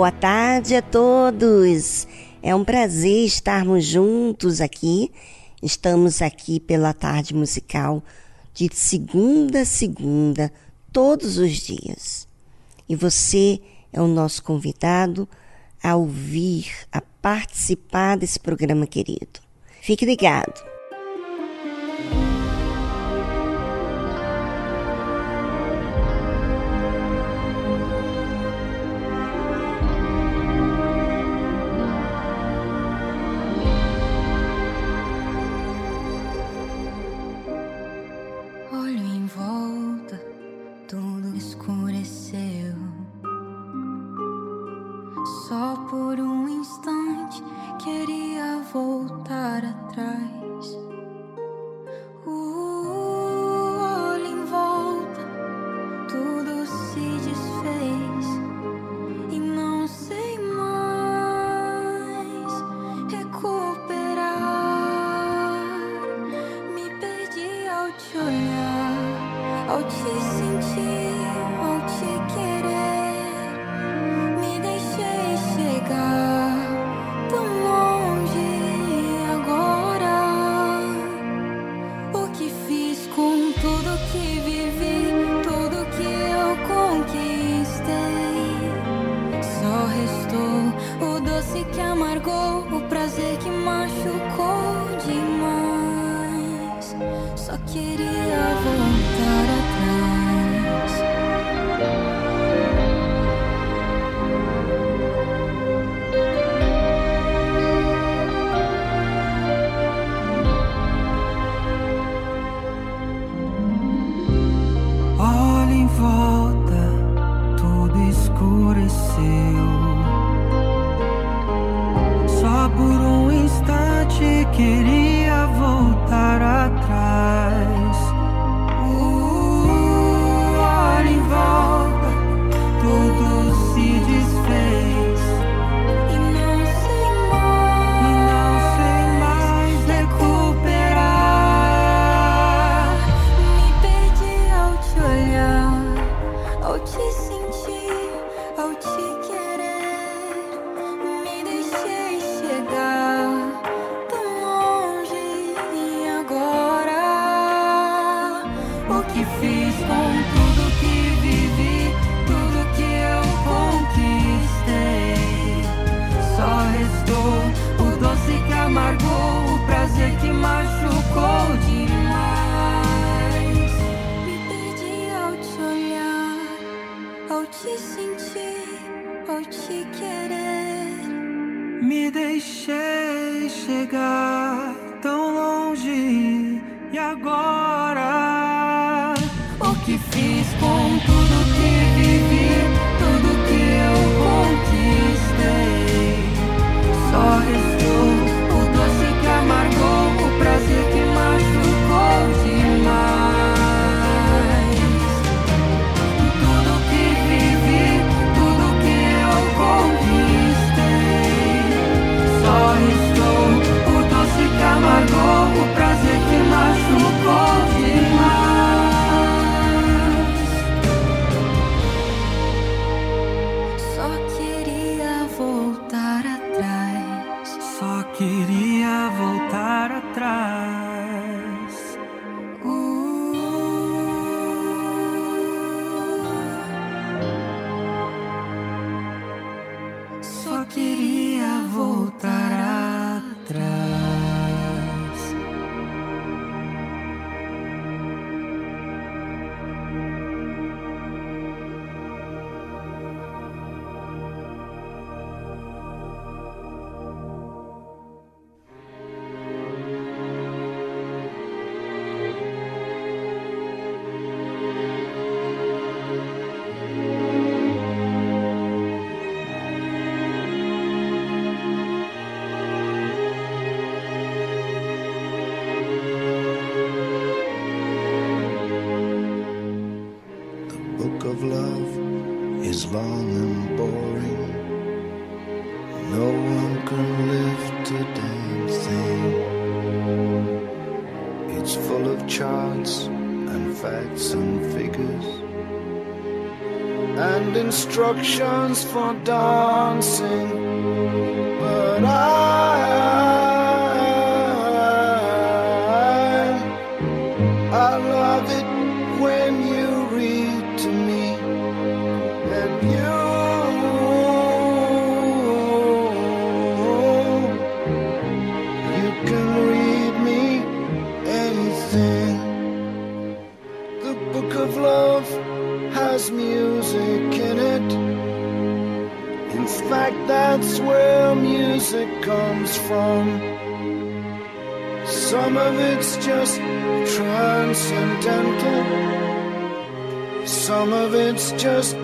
Boa tarde a todos. É um prazer estarmos juntos aqui. Estamos aqui pela tarde musical de segunda a segunda, todos os dias. E você é o nosso convidado a ouvir, a participar desse programa querido. Fique ligado. seu. Só por um instante, querido. Instructions for dancing, but I from. Some of it's just transcendental, some of it's just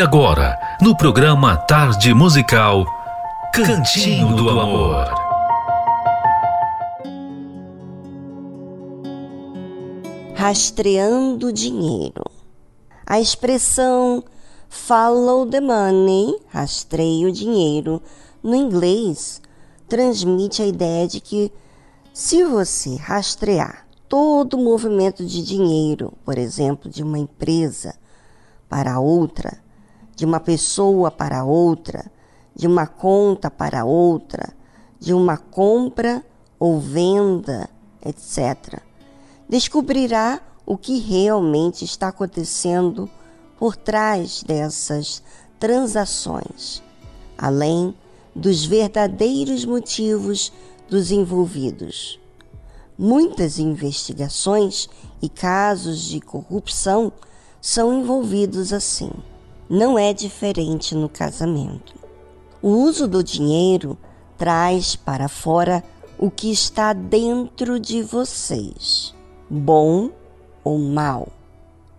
E agora, no programa Tarde Musical, Cantinho do Amor. Rastreando dinheiro. A expressão follow the money, rastreio o dinheiro, no inglês, transmite a ideia de que se você rastrear todo o movimento de dinheiro, por exemplo, de uma empresa para outra, de uma pessoa para outra, de uma conta para outra, de uma compra ou venda, etc., descobrirá o que realmente está acontecendo por trás dessas transações, além dos verdadeiros motivos dos envolvidos. Muitas investigações e casos de corrupção são envolvidos assim. Não é diferente no casamento. O uso do dinheiro traz para fora o que está dentro de vocês, bom ou mal.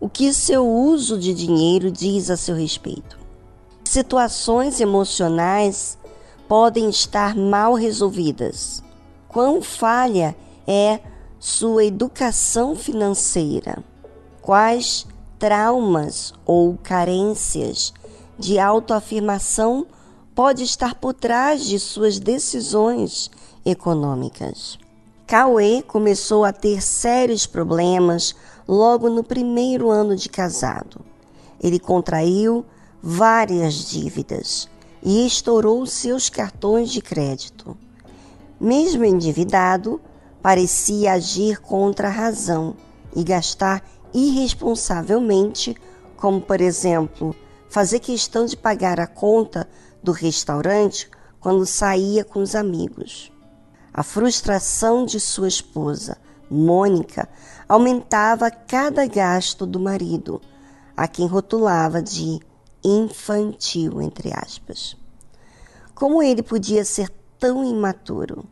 O que seu uso de dinheiro diz a seu respeito? Situações emocionais podem estar mal resolvidas. Quão falha é sua educação financeira? Quais traumas ou carências de autoafirmação pode estar por trás de suas decisões econômicas? Cauê começou a ter sérios problemas logo no primeiro ano de casado. Ele contraiu várias dívidas e estourou seus cartões de crédito. Mesmo endividado, parecia agir contra a razão e gastar irresponsavelmente, como por exemplo, fazer questão de pagar a conta do restaurante quando saía com os amigos. A frustração de sua esposa, Mônica, aumentava cada gasto do marido, a quem rotulava de infantil, entre aspas. Como ele podia ser tão imaturo?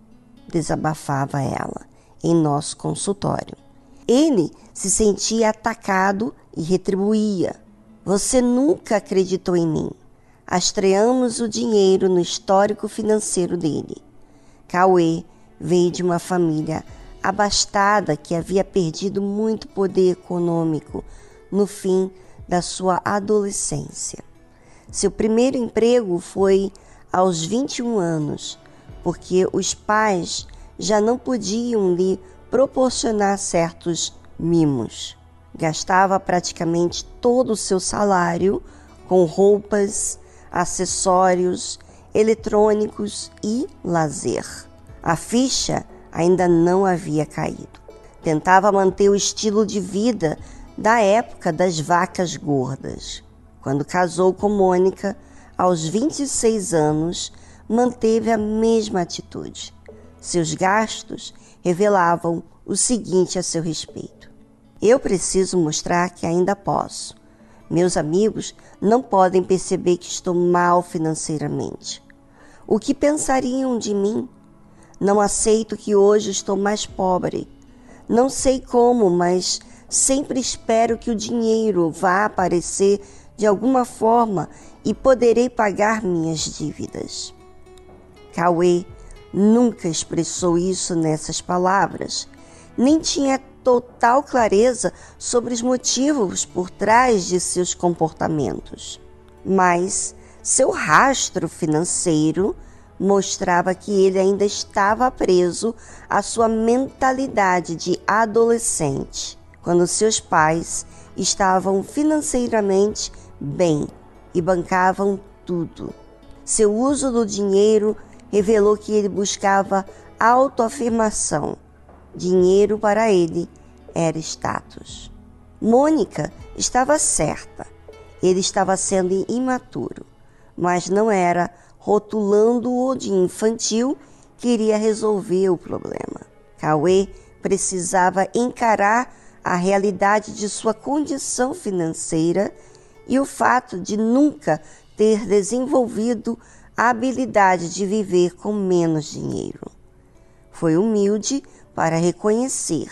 desabafava ela em nosso consultório. Ele se sentia atacado e retribuía. Você nunca acreditou em mim. Astreamos o dinheiro no histórico financeiro dele. Cauê veio de uma família abastada que havia perdido muito poder econômico no fim da sua adolescência. Seu primeiro emprego foi aos 21 anos, porque os pais já não podiam lhe proporcionar certos mimos. Gastava praticamente todo o seu salário com roupas, acessórios, eletrônicos e lazer. A ficha ainda não havia caído. Tentava manter o estilo de vida da época das vacas gordas. Quando casou com Mônica, aos 26 anos, manteve a mesma atitude. Seus gastos revelavam o seguinte a seu respeito: Eu preciso mostrar que ainda posso. Meus amigos não podem perceber que estou mal financeiramente. O que pensariam de mim? Não aceito que hoje estou mais pobre. Não sei como, mas sempre espero que o dinheiro vá aparecer de alguma forma e poderei pagar minhas dívidas. Cauê nunca expressou isso nessas palavras, nem tinha total clareza sobre os motivos por trás de seus comportamentos. Mas seu rastro financeiro mostrava que ele ainda estava preso à sua mentalidade de adolescente, quando seus pais estavam financeiramente bem e bancavam tudo. Seu uso do dinheiro revelou que ele buscava autoafirmação. Dinheiro para ele era status. Mônica estava certa. Ele estava sendo imaturo, mas não era rotulando-o de infantil que iria resolver o problema. Cauê precisava encarar a realidade de sua condição financeira e o fato de nunca ter desenvolvido a habilidade de viver com menos dinheiro. Foi humilde para reconhecer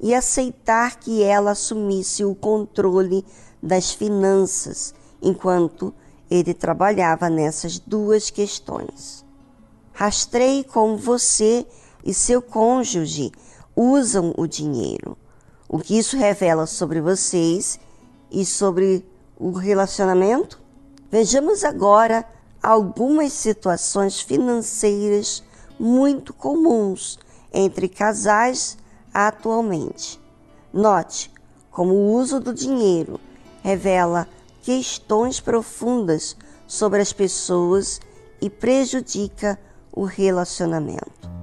e aceitar que ela assumisse o controle das finanças enquanto ele trabalhava nessas duas questões. Rastreie como você e seu cônjuge usam o dinheiro, o que isso revela sobre vocês e sobre o relacionamento? Vejamos agora algumas situações financeiras muito comuns entre casais atualmente. Note como o uso do dinheiro revela questões profundas sobre as pessoas e prejudica o relacionamento.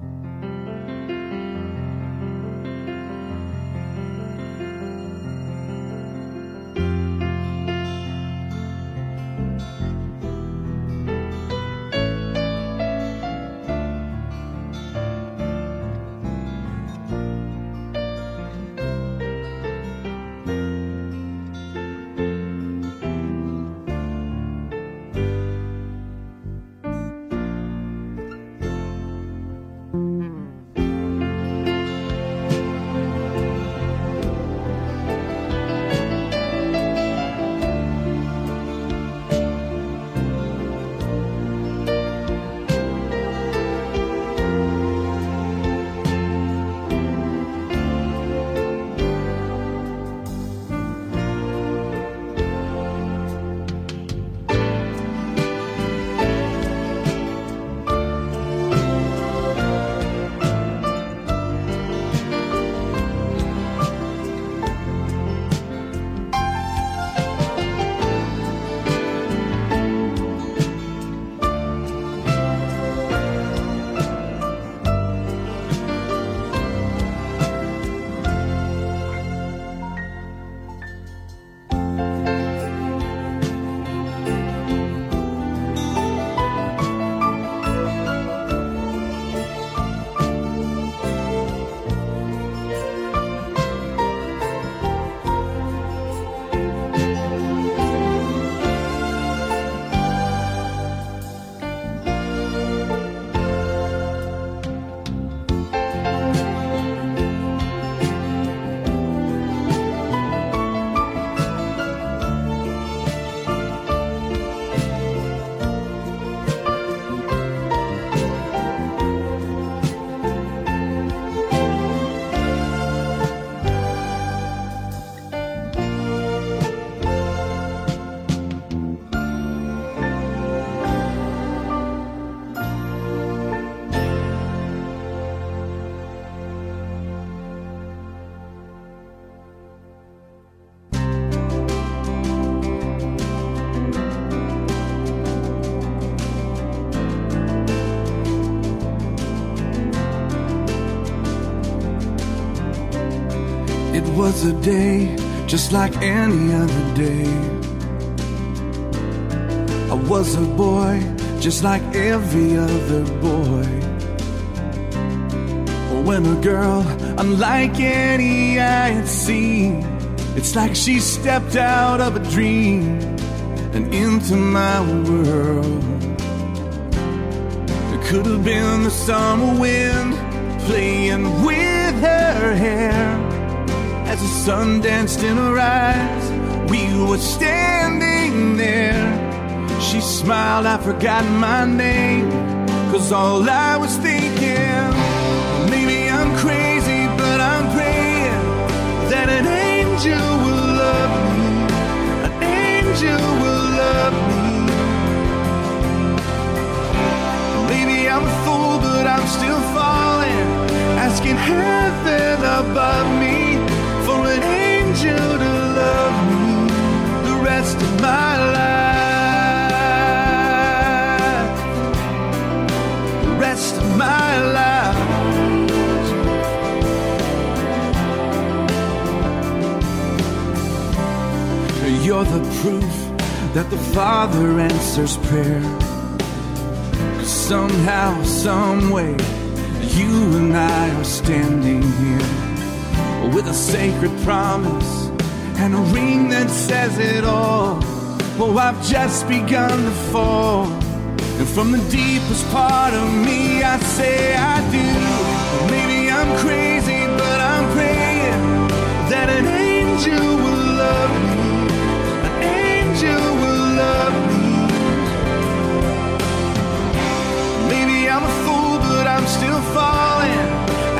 A day just like any other day. I was a boy just like every other boy. Or When a girl, unlike any I had seen, it's like she stepped out of a dream and into my world. It could have been the summer wind playing with her hair sun danced in her eyes. We were standing there. She smiled, I forgot my name. Cause all I was thinking, maybe I'm crazy, but I'm praying that an angel will love me. An angel will love me. Maybe I'm a fool, but I'm still falling. Proof that the Father answers prayer. 'Cause somehow, someway, you and I are standing here with a sacred promise and a ring that says it all. Oh, I've just begun to fall. And from the deepest part of me, I say I do. Maybe I'm crazy, but I'm praying that an angel will love me.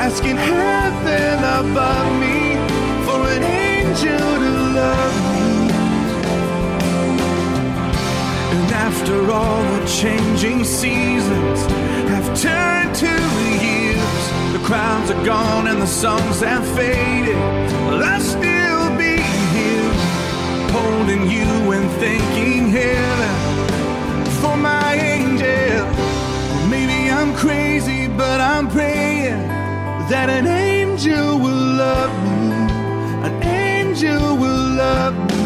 Asking heaven above me for an angel to love me. And after all the changing seasons have turned to years, the crowds are gone and the songs have faded. I still holding you and thanking heaven for my angel? Maybe I'm crazy, but I'm praying that an angel will love me. An angel will love me.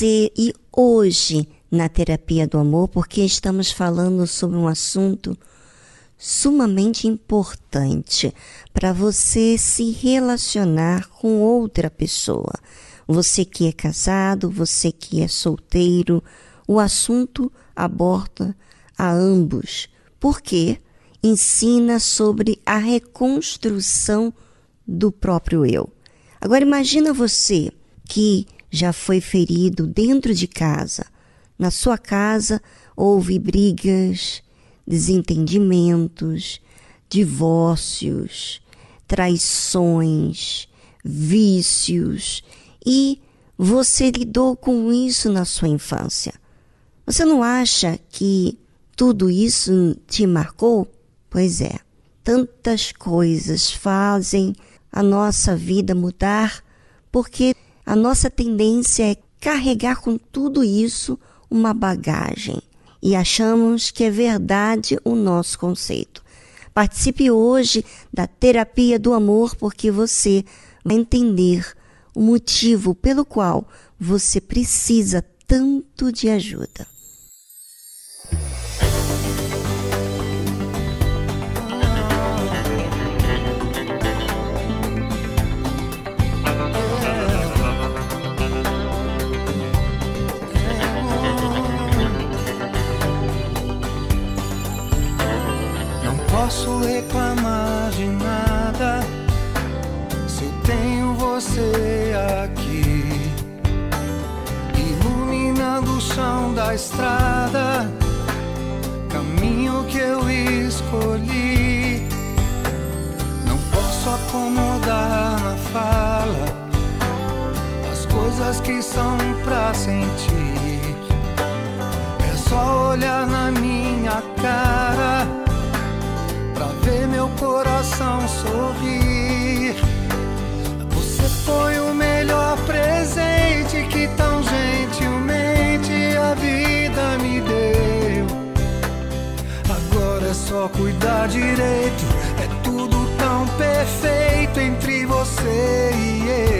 Você ir hoje na terapia do amor? Porque estamos falando sobre um assunto sumamente importante para você se relacionar com outra pessoa. Você que é casado, você que é solteiro, o assunto aborda a ambos, porque ensina sobre a reconstrução do próprio eu. Agora imagina você que já foi ferido dentro de casa. Na sua casa houve brigas, desentendimentos, divórcios, traições, vícios e você lidou com isso na sua infância. Você não acha que tudo isso te marcou? Pois é, tantas coisas fazem a nossa vida mudar porque a nossa tendência é carregar com tudo isso uma bagagem e achamos que é verdade o nosso conceito. Participe hoje da terapia do amor porque você vai entender o motivo pelo qual você precisa tanto de ajuda. Posso reclamar de nada se eu tenho você aqui, iluminando o chão da estrada, caminho que eu escolhi. Não posso acomodar na fala as coisas que são pra sentir. É só olhar na minha cara meu coração sorrir. Você foi o melhor presente que tão gentilmente a vida me deu. Agora é só cuidar direito, é tudo tão perfeito entre você e eu.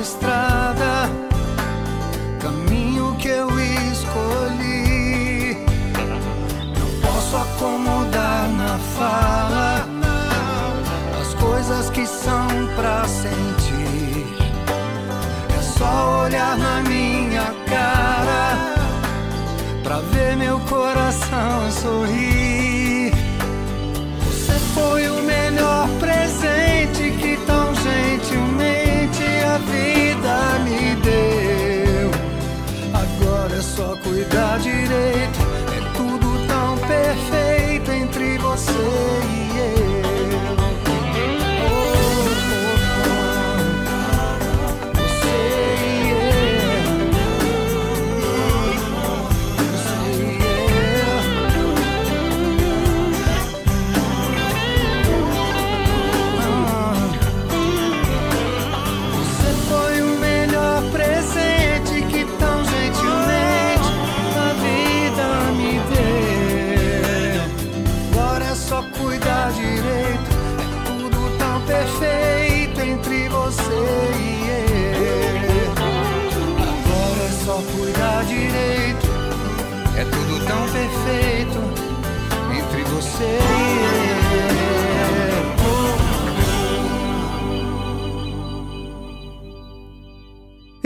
Estrada, caminho que eu escolhi. Não posso acomodar na fala as coisas que são pra sentir. É só olhar na minha cara pra ver meu coração sorrir.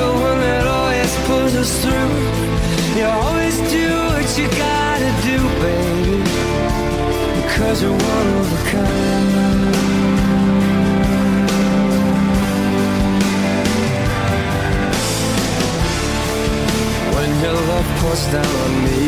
the one that always pulls us through. You always do what you gotta do, baby, because you're one of a kind. When your love pours down on me,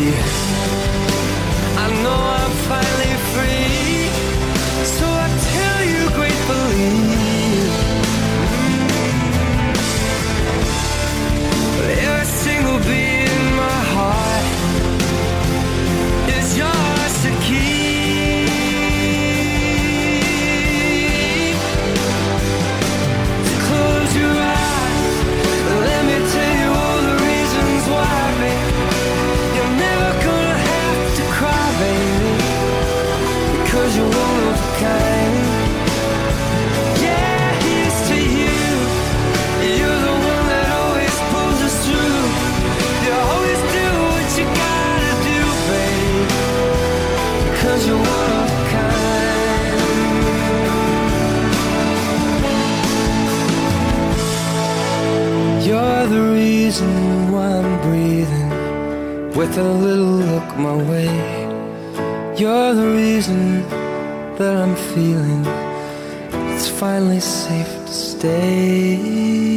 reason why I'm breathing with a little look my way. You're the reason that I'm feeling it's finally safe to stay.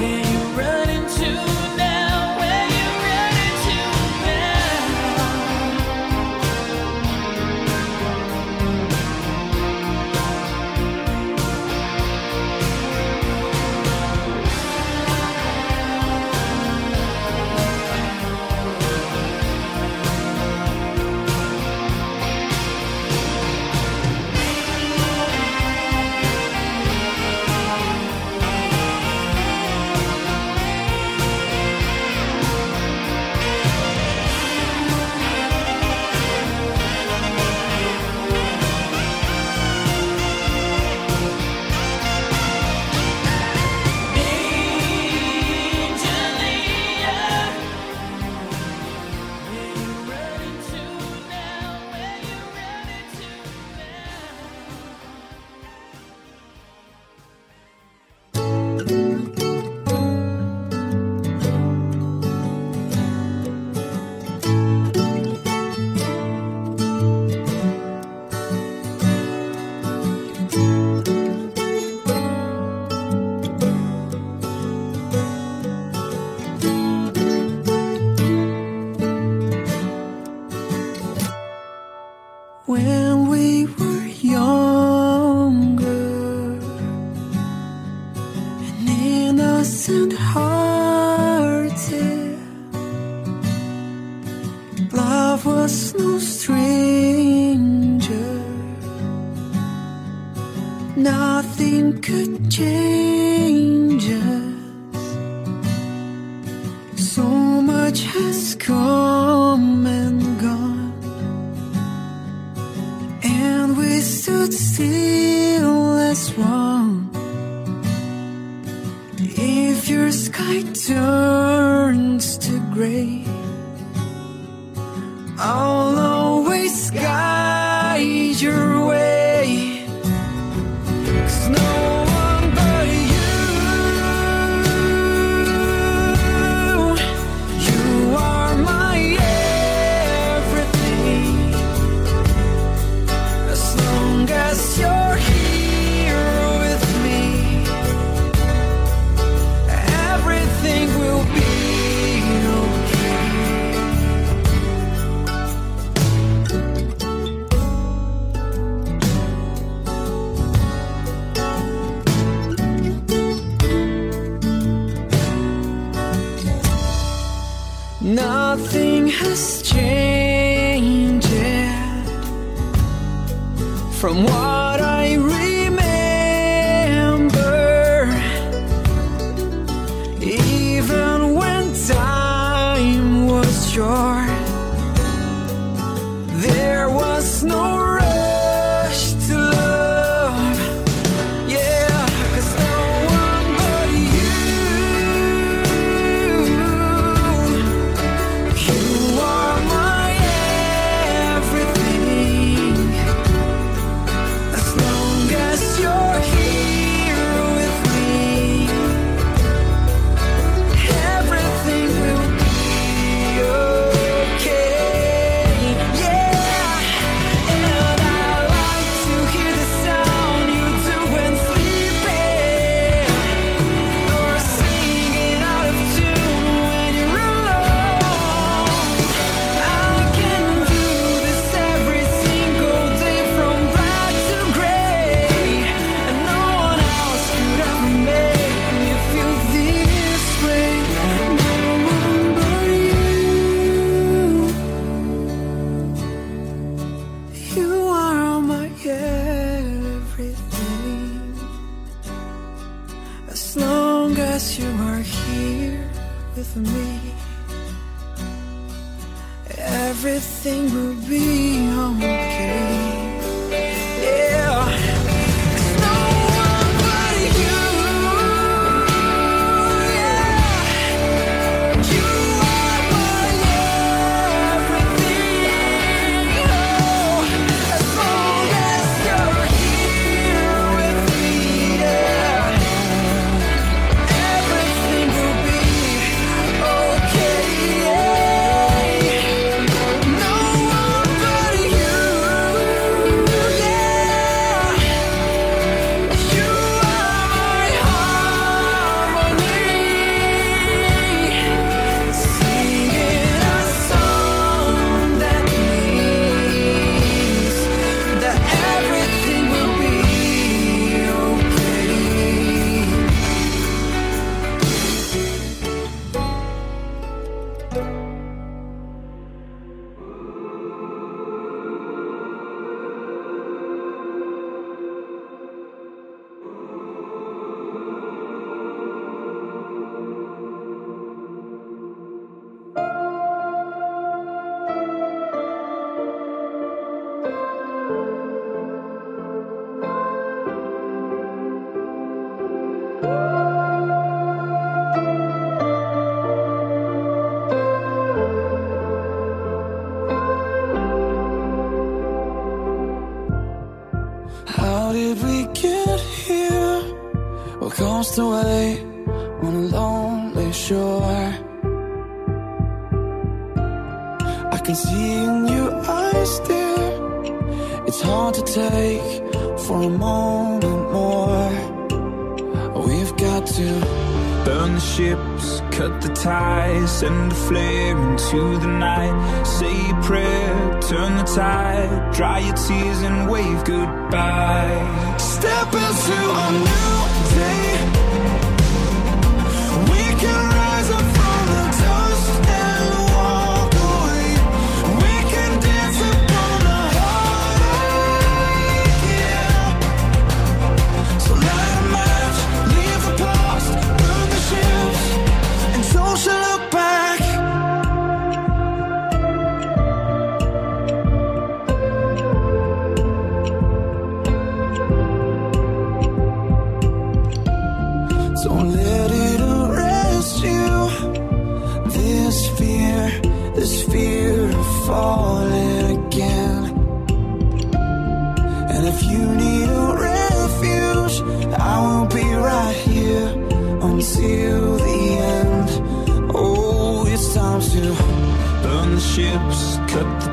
yeah. can see in your eyes, dear. It's hard to take for a moment more. We've got to burn the ships, cut the ties, send a flare into the night. Say a prayer, turn the tide, dry your tears and wave goodbye. Step into a new day.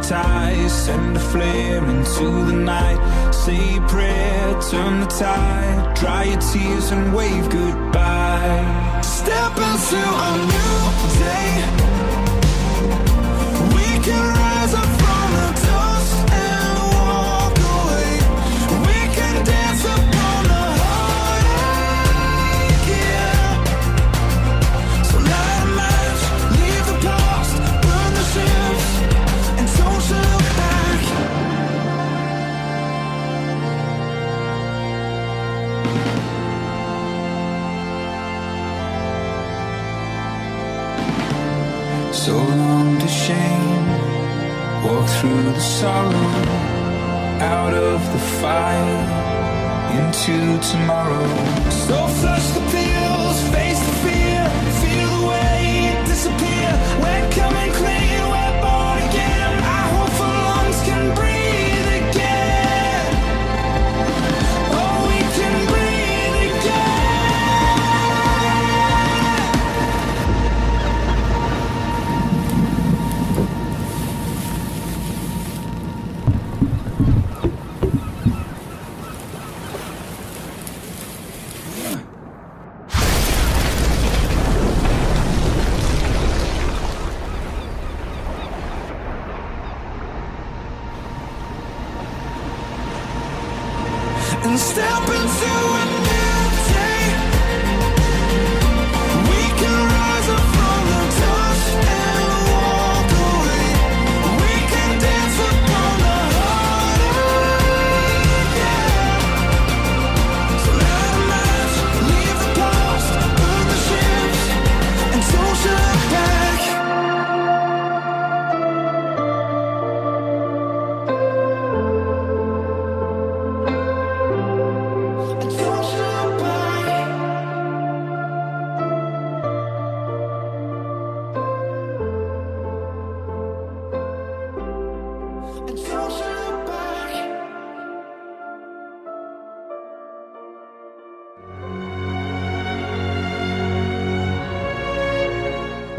Ties, send a flare into the night. Say a prayer, turn the tide, dry your tears and wave goodbye. step into a new day. We can rise up through the sorrow, out of the fire, into tomorrow. So flush the pills, face the fear, feel the weight disappear. We're coming clean,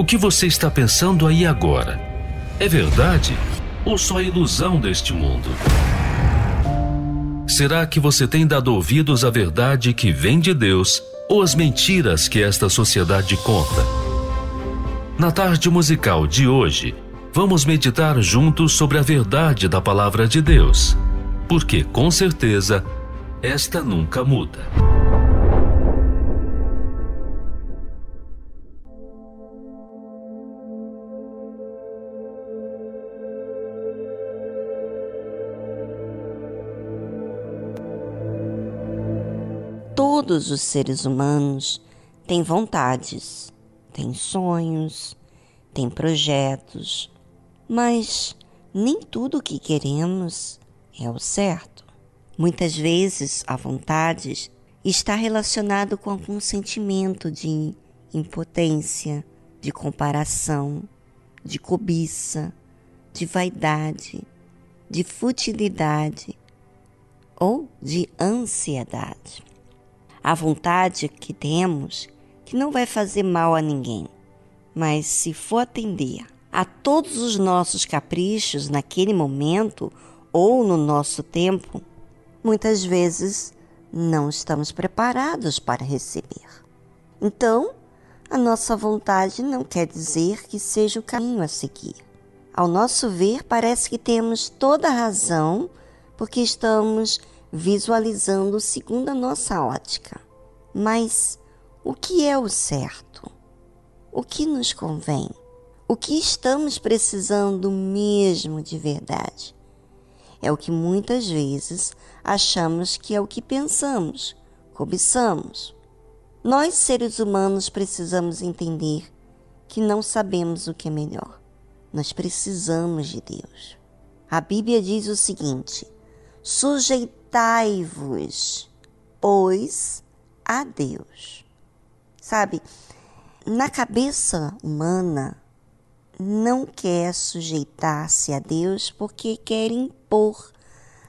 O que você está pensando aí agora? É verdade ou só ilusão deste mundo? Será que você tem dado ouvidos à verdade que vem de Deus ou às mentiras que esta sociedade conta? Na tarde musical de hoje, vamos meditar juntos sobre a verdade da palavra de Deus, porque com certeza esta nunca muda. Todos os seres humanos têm vontades, têm sonhos, têm projetos, mas nem tudo o que queremos é o certo. Muitas vezes a vontade está relacionado com algum sentimento de impotência, de comparação, de cobiça, de vaidade, de futilidade ou de ansiedade. A vontade que temos que não vai fazer mal a ninguém, mas se for atender a todos os nossos caprichos naquele momento ou no nosso tempo, muitas vezes não estamos preparados para receber. Então, a nossa vontade não quer dizer que seja o caminho a seguir. Ao nosso ver, parece que temos toda a razão porque estamos visualizando segundo a nossa ótica. Mas o que é o certo? O que nos convém? O que estamos precisando mesmo de verdade? É o que muitas vezes achamos que é o que pensamos, cobiçamos. Nós, seres humanos, precisamos entender que não sabemos o que é melhor. Nós precisamos de Deus. A Bíblia diz o seguinte: sujeitai-vos, pois, a Deus. Sabe, na cabeça humana, não quer sujeitar-se a Deus porque quer impor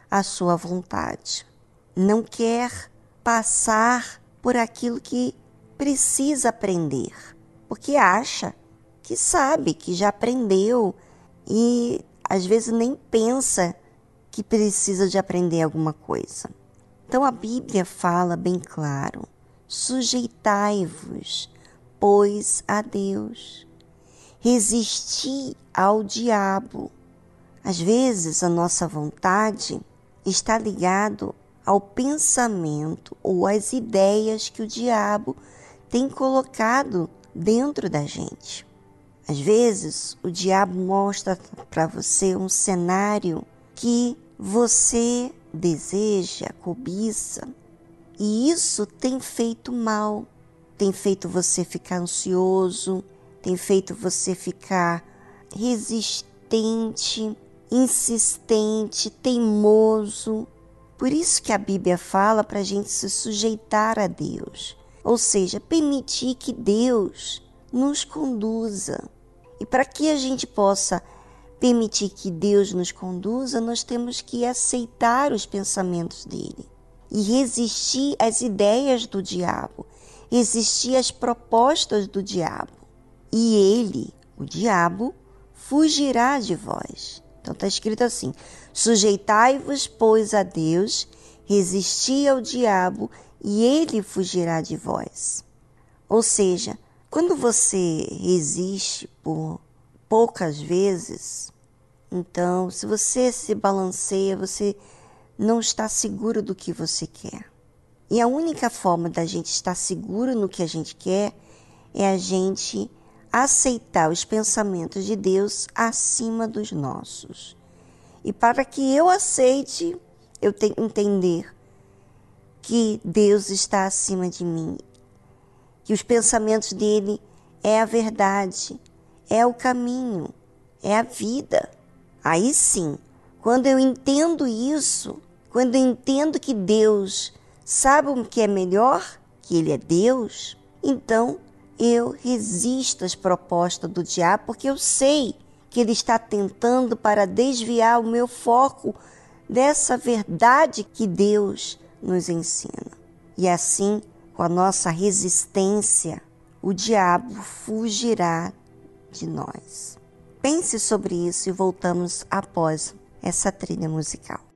a sua vontade. Não quer passar por aquilo que precisa aprender, porque acha que sabe, que já aprendeu e às vezes nem pensa que precisa de aprender alguma coisa. Então a Bíblia fala bem claro: sujeitai-vos, pois, a Deus. Resisti ao diabo. Às vezes a nossa vontade está ligado ao pensamento ou às ideias que o diabo tem colocado dentro da gente. Às vezes o diabo mostra para você um cenário que você deseja, cobiça, e isso tem feito mal, tem feito você ficar ansioso, tem feito você ficar resistente, insistente, teimoso. Por isso que a Bíblia fala para a gente se sujeitar a Deus, ou seja, permitir que Deus nos conduza. E para que a gente possa permitir que Deus nos conduza, nós temos que aceitar os pensamentos dele e resistir às ideias do diabo, resistir às propostas do diabo. E ele, o diabo, fugirá de vós. Então está escrito assim: sujeitai-vos, pois, a Deus, resisti ao diabo, e ele fugirá de vós. Ou seja, quando você resiste por poucas vezes, então, se você se balanceia, você não está seguro do que você quer. E a única forma da gente estar seguro no que a gente quer é a gente aceitar os pensamentos de Deus acima dos nossos. E para que eu aceite, eu tenho que entender que Deus está acima de mim, que os pensamentos dele é a verdade, é o caminho, é a vida. Aí sim, quando eu entendo isso, quando eu entendo que Deus sabe o que é melhor, que Ele é Deus, então eu resisto às propostas do diabo, porque eu sei que ele está tentando para desviar o meu foco dessa verdade que Deus nos ensina. E assim, com a nossa resistência, o diabo fugirá de nós. Pense sobre isso e voltamos após essa trilha musical.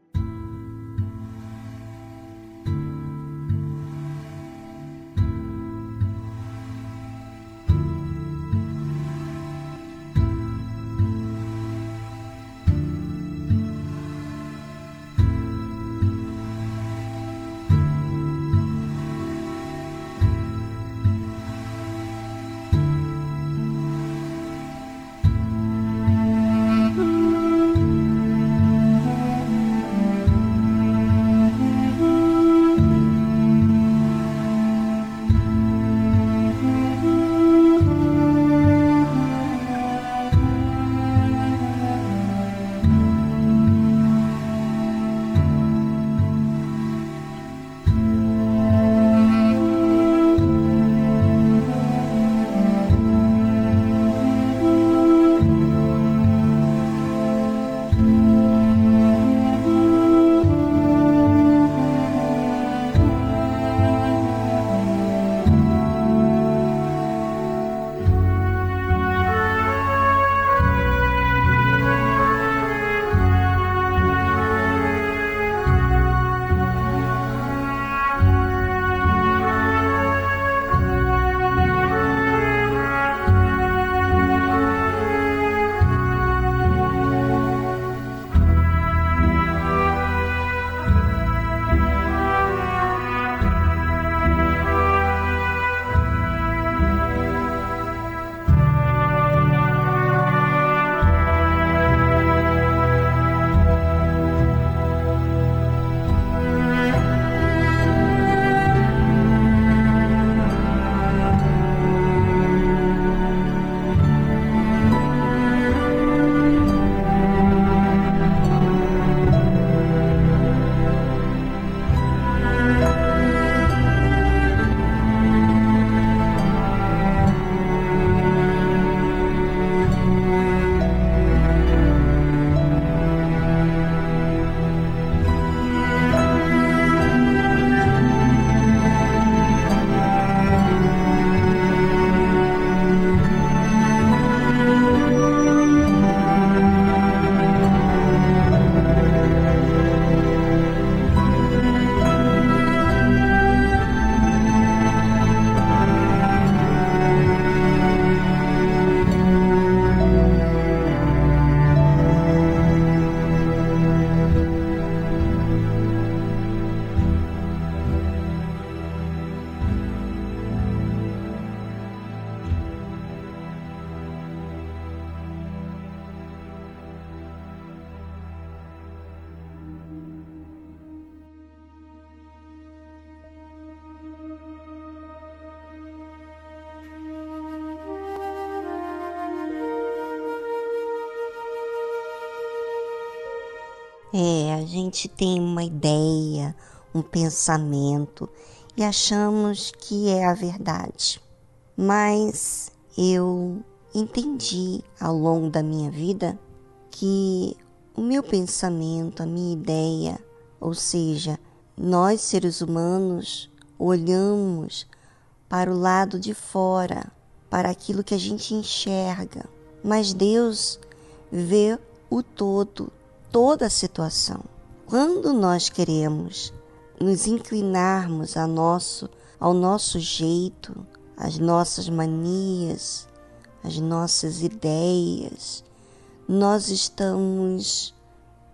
Gente tem uma ideia, um pensamento e achamos que é a verdade. Mas eu entendi ao longo da minha vida que o meu pensamento, a minha ideia, ou seja, nós seres humanos olhamos para o lado de fora, para aquilo que a gente enxerga, mas Deus vê o todo, toda a situação. Quando nós queremos nos inclinarmos nosso, ao nosso jeito, às nossas manias, às nossas ideias, nós estamos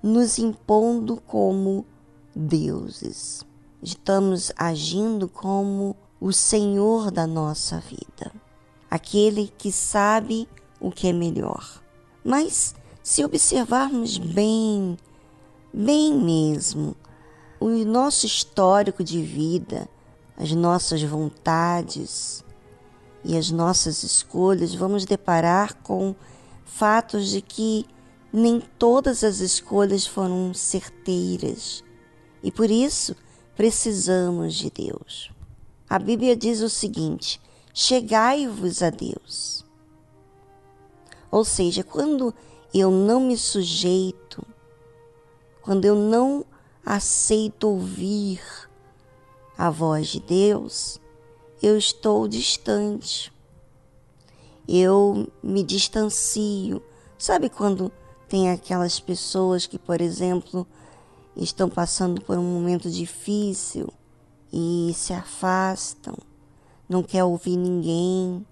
nos impondo como deuses. Estamos agindo como o Senhor da nossa vida, aquele que sabe o que é melhor. Mas se observarmos bem, bem mesmo, o nosso histórico de vida, as nossas vontades e as nossas escolhas, vamos deparar com fatos de que nem todas as escolhas foram certeiras e por isso precisamos de Deus. A Bíblia diz o seguinte: chegai-vos a Deus. Ou seja, quando eu não me sujeito, quando eu não aceito ouvir a voz de Deus, eu estou distante. eu me distancio. Sabe quando tem aquelas pessoas que, por exemplo, estão passando por um momento difícil e se afastam, não quer ouvir ninguém,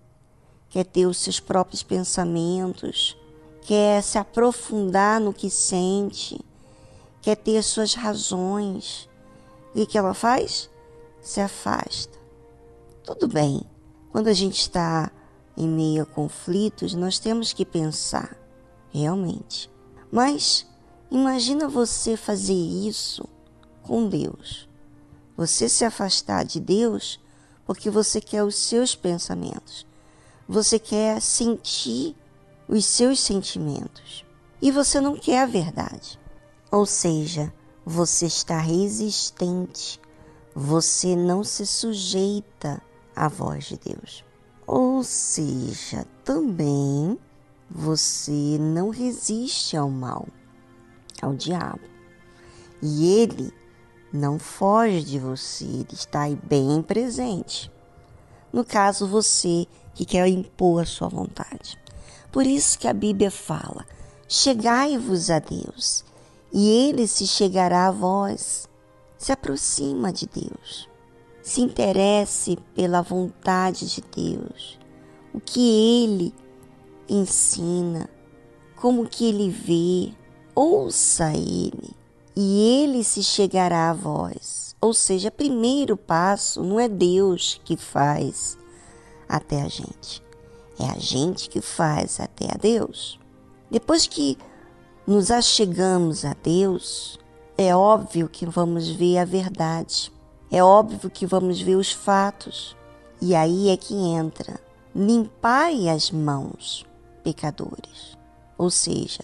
quer ter os seus próprios pensamentos, quer se aprofundar no que sente, quer ter as suas razões. O que, que ela faz? Se afasta. Tudo bem, quando a gente está em meio a conflitos, nós temos que pensar, realmente. Mas imagina você fazer isso com Deus. Você se afastar de Deus porque você quer os seus pensamentos. Você quer sentir os seus sentimentos. E você não quer a verdade. Ou seja, você está resistente. Você não se sujeita à voz de Deus. Ou seja, também você não resiste ao mal, ao diabo. E ele não foge de você, ele está aí bem presente. No caso, você que quer impor a sua vontade. Por isso que a Bíblia fala: chegai-vos a Deus, e ele se chegará a vós. Se aproxima de Deus se interesse pela vontade de Deus, o que Ele ensina, como que Ele vê, ouça Ele e Ele se chegará a vós. Ou seja, primeiro passo não é Deus que faz até a gente, é a gente que faz até a Deus. Depois que nos achegamos a Deus, é óbvio que vamos ver a verdade é óbvio que vamos ver os fatos. E aí é que entra: limpai as mãos, pecadores. Ou seja,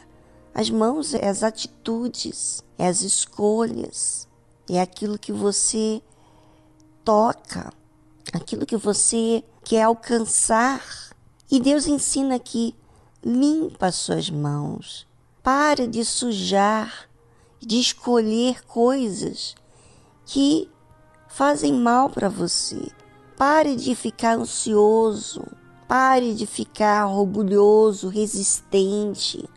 as mãos é as atitudes, é as escolhas, é aquilo que você toca, aquilo que você quer alcançar. E Deus ensina aqui: limpa as suas mãos, pare de sujar, de escolher coisas que fazem mal para você. Pare de ficar ansioso, pare de ficar orgulhoso, resistente.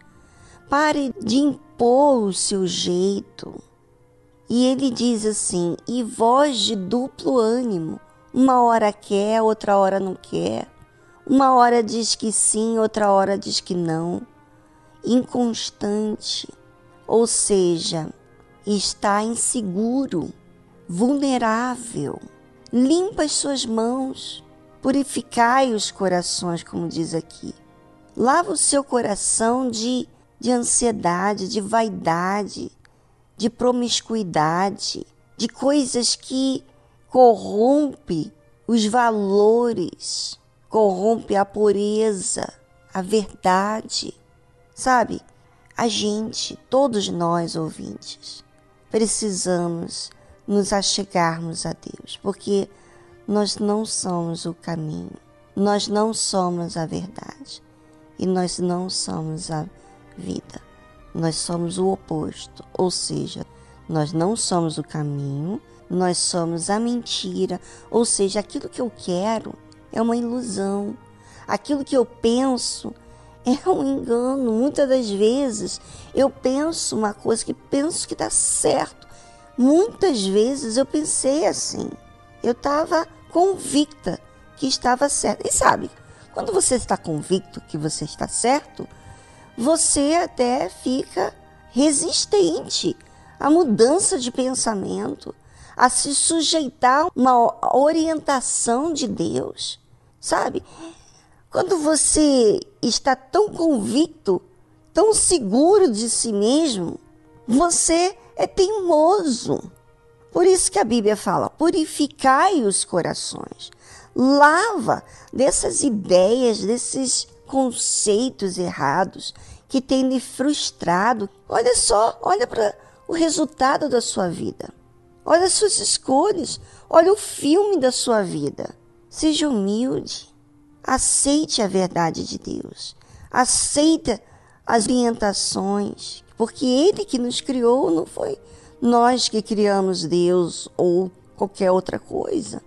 Pare de impor o seu jeito. E ele diz assim: e voz de duplo ânimo. Uma hora quer, outra hora não quer. Uma hora diz que sim, outra hora diz que não. Inconstante, ou seja, está inseguro vulnerável. Limpa as suas mãos, purificai os corações, como diz aqui. Lava o seu coração de, de ansiedade, de vaidade, de promiscuidade, de coisas que corrompe os valores, corrompe a pureza, a verdade. Sabe? A gente, todos nós ouvintes, precisamos nos achegarmos a Deus, porque nós não somos o caminho, nós não somos a verdade e nós não somos a vida. Nós somos o oposto, ou seja, nós não somos o caminho, nós somos a mentira, ou seja, aquilo que eu quero é uma ilusão, aquilo que eu penso é um engano. Muitas das vezes eu penso uma coisa que penso que dá certo, Muitas vezes eu pensei assim. Eu estava convicta que estava certa. E sabe, quando você está convicto que você está certo, você até fica resistente à mudança de pensamento, a se sujeitar a uma orientação de Deus. Sabe? Quando você está tão convicto, tão seguro de si mesmo, você é teimoso. Por isso que a Bíblia fala: purificai os corações, lava dessas ideias, desses conceitos errados que tem lhe frustrado. Olha só, olha para o resultado da sua vida. Olha as suas escolhas, olha o filme da sua vida. Seja humilde, aceite a verdade de Deus, aceita as orientações porque Ele que nos criou, não foi nós que criamos Deus ou qualquer outra coisa.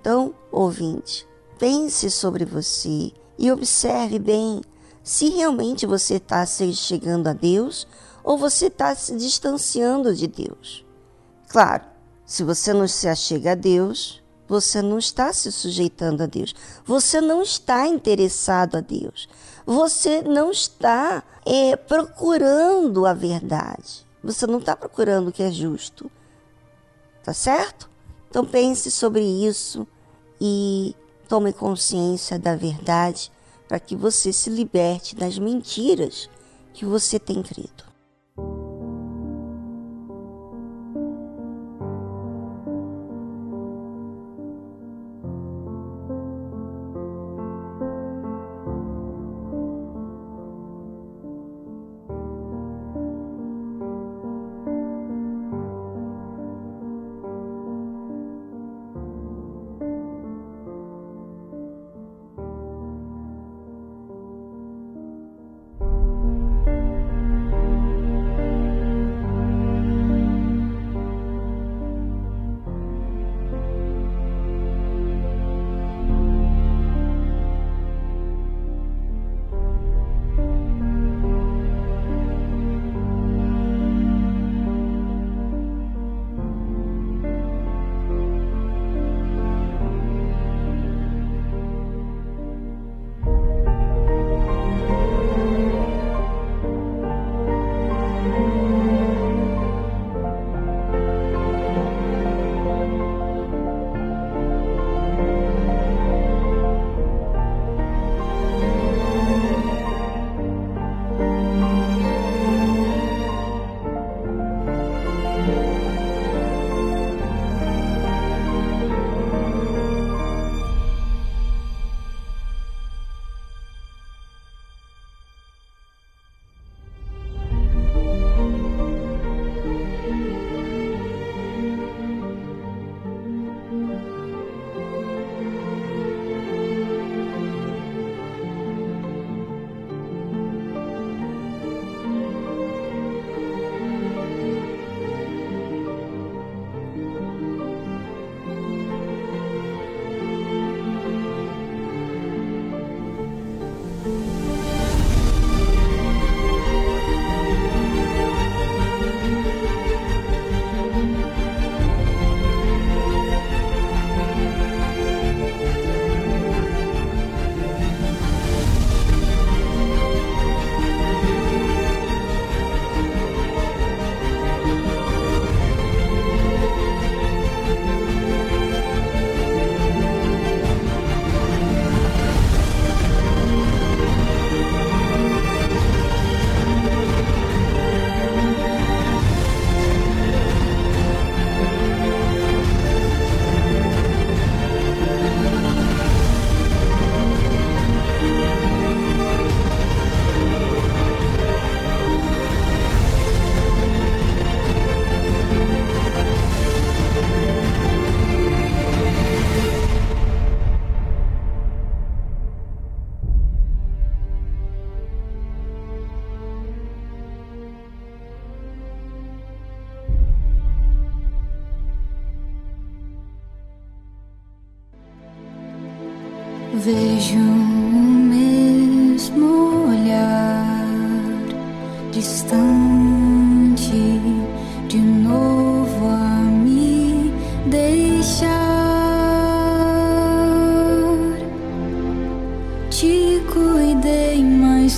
Então, ouvinte, pense sobre você e observe bem se realmente você está se chegando a Deus ou você está se distanciando de Deus. Claro, se você não se achega a Deus, você não está se sujeitando a Deus. Você não está interessado a Deus. Você não está é, procurando a verdade. Você não está procurando o que é justo. Tá certo? Então pense sobre isso e tome consciência da verdade para que você se liberte das mentiras que você tem crido.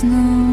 Mas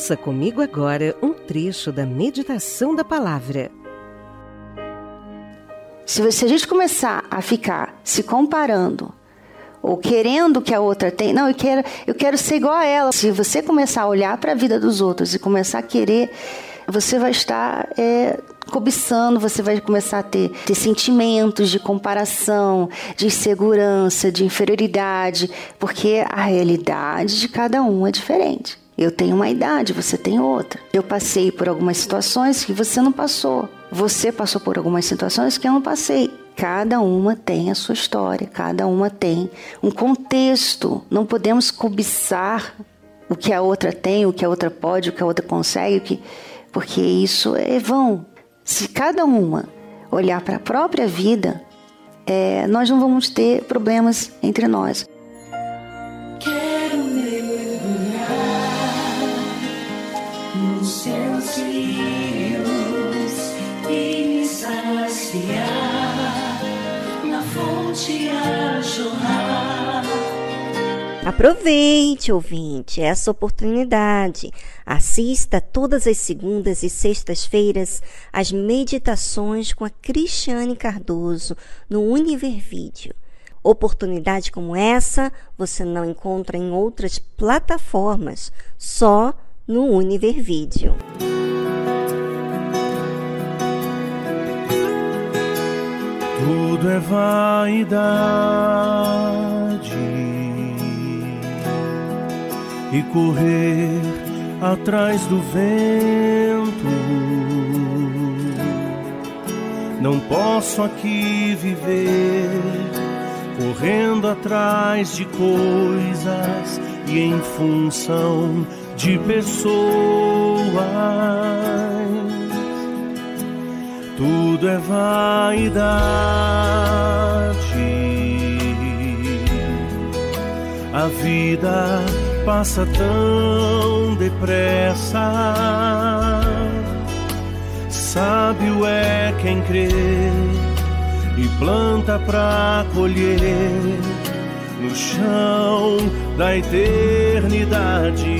Ouça comigo agora um trecho da meditação da palavra. Se, a gente começar a ficar se comparando ou querendo que a outra tenha, não, eu quero, eu quero ser igual a ela. Se você começar a olhar para a vida dos outros e começar a querer, você vai estar é, cobiçando, você vai começar a ter, ter sentimentos de comparação, de insegurança, de inferioridade, porque a realidade de cada um é diferente. Eu tenho uma idade, você tem outra. Eu passei por algumas situações que você não passou. Você passou por algumas situações que eu não passei. Cada uma tem a sua história, cada uma tem um contexto. Não podemos cobiçar o que a outra tem, o que a outra pode, o que a outra consegue, porque isso é vão. Se cada uma olhar para a própria vida, é, nós não vamos ter problemas entre nós. Seus rios e me saciar na fonte a jorrar. Aproveite, ouvinte, essa oportunidade. Assista todas as segundas e sextas-feiras às meditações com a Cristiane Cardoso no Univer Vídeo. Oportunidade como essa você não encontra em outras plataformas, só no Univer Vídeo. Tudo é vaidade e correr atrás do vento. Não posso aqui viver correndo atrás de coisas e em função de pessoas. Tudo é vaidade. A vida passa tão depressa. Sábio é quem crê e planta pra colher no chão da eternidade.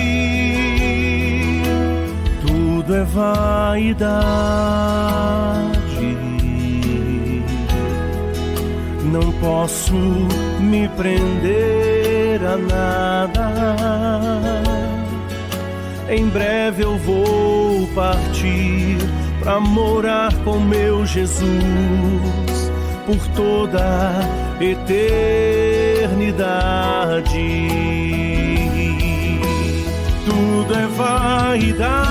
Tudo é vaidade. Não posso me prender a nada. Em breve eu vou partir para morar com meu Jesus por toda eternidade. Tudo é vaidade.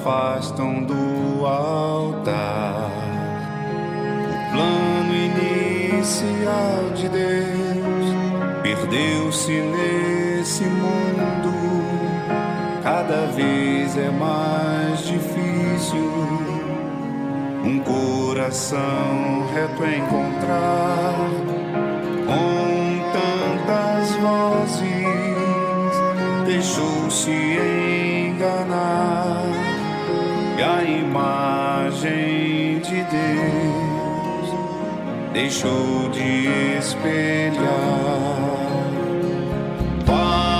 Afastam do altar. O plano inicial de Deus perdeu-se nesse mundo. Cada vez é mais difícil um coração reto encontrar com tantas vozes deixou-se enganar a imagem de Deus. Deixou de espelhar. Qual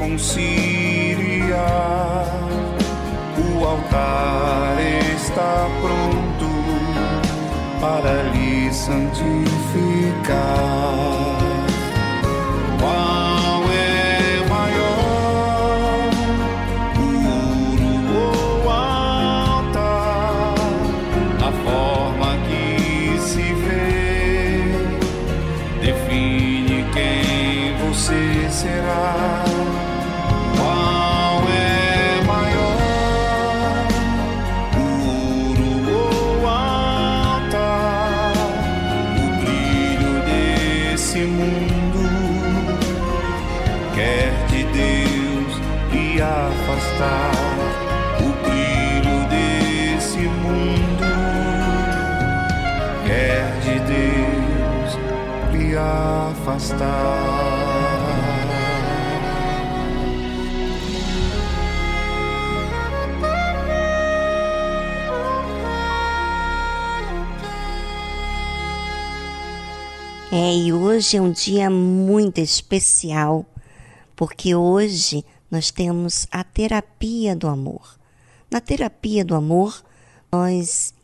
reconciliar. O altar está pronto para lhe santificar. Afastar. O brilho desse mundo quer de Deus lhe afastar. É, e hoje é um dia muito especial, porque hoje nós temos a terapia do amor. Na terapia do amor, nós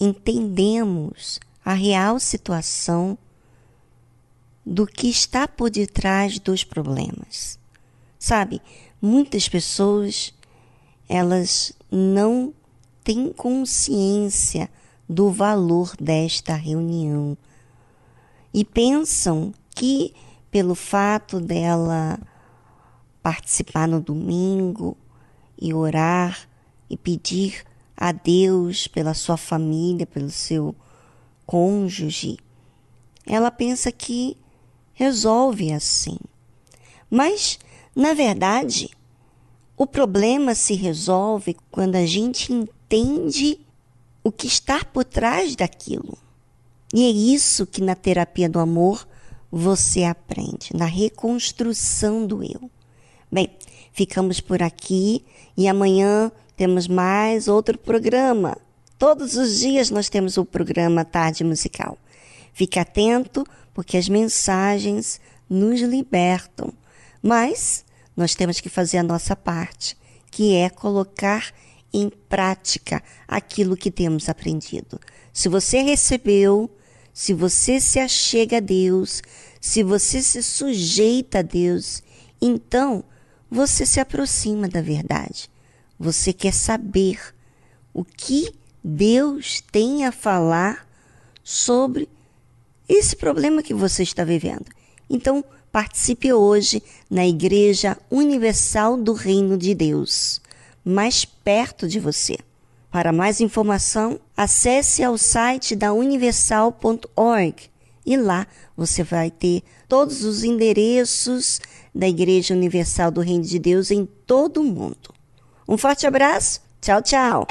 entendemos a real situação do que está por detrás dos problemas. Sabe, muitas pessoas elas não têm consciência do valor desta reunião e pensam que pelo fato dela participar no domingo e orar e pedir a Deus pela sua família, pelo seu cônjuge, ela pensa que resolve assim. Mas, na verdade, o problema se resolve quando a gente entende o que está por trás daquilo. E é isso que na terapia do amor você aprende, na reconstrução do eu. Bem, ficamos por aqui e amanhã temos mais outro programa. Todos os dias nós temos o programa Tarde Musical. Fique atento, porque as mensagens nos libertam. Mas nós temos que fazer a nossa parte, que é colocar em prática aquilo que temos aprendido. Se você recebeu, se você se achega a Deus, se você se sujeita a Deus, então você se aproxima da verdade. Você quer saber o que Deus tem a falar sobre esse problema que você está vivendo. Então, participe hoje na Igreja Universal do Reino de Deus, mais perto de você. Para mais informação, acesse ao site da universal.org e lá você vai ter todos os endereços da Igreja Universal do Reino de Deus em todo o mundo. Um forte abraço, tchau, tchau.